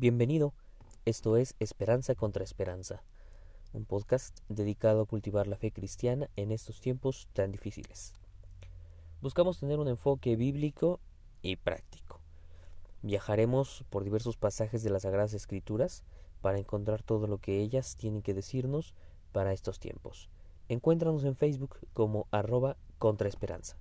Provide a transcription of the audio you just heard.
Bienvenido, esto es Esperanza contra Esperanza, un podcast dedicado a cultivar la fe cristiana en estos tiempos tan difíciles. Buscamos tener un enfoque bíblico y práctico. Viajaremos por diversos pasajes de las Sagradas Escrituras para encontrar todo lo que ellas tienen que decirnos para estos tiempos. Encuéntranos en Facebook como arroba contraesperanza.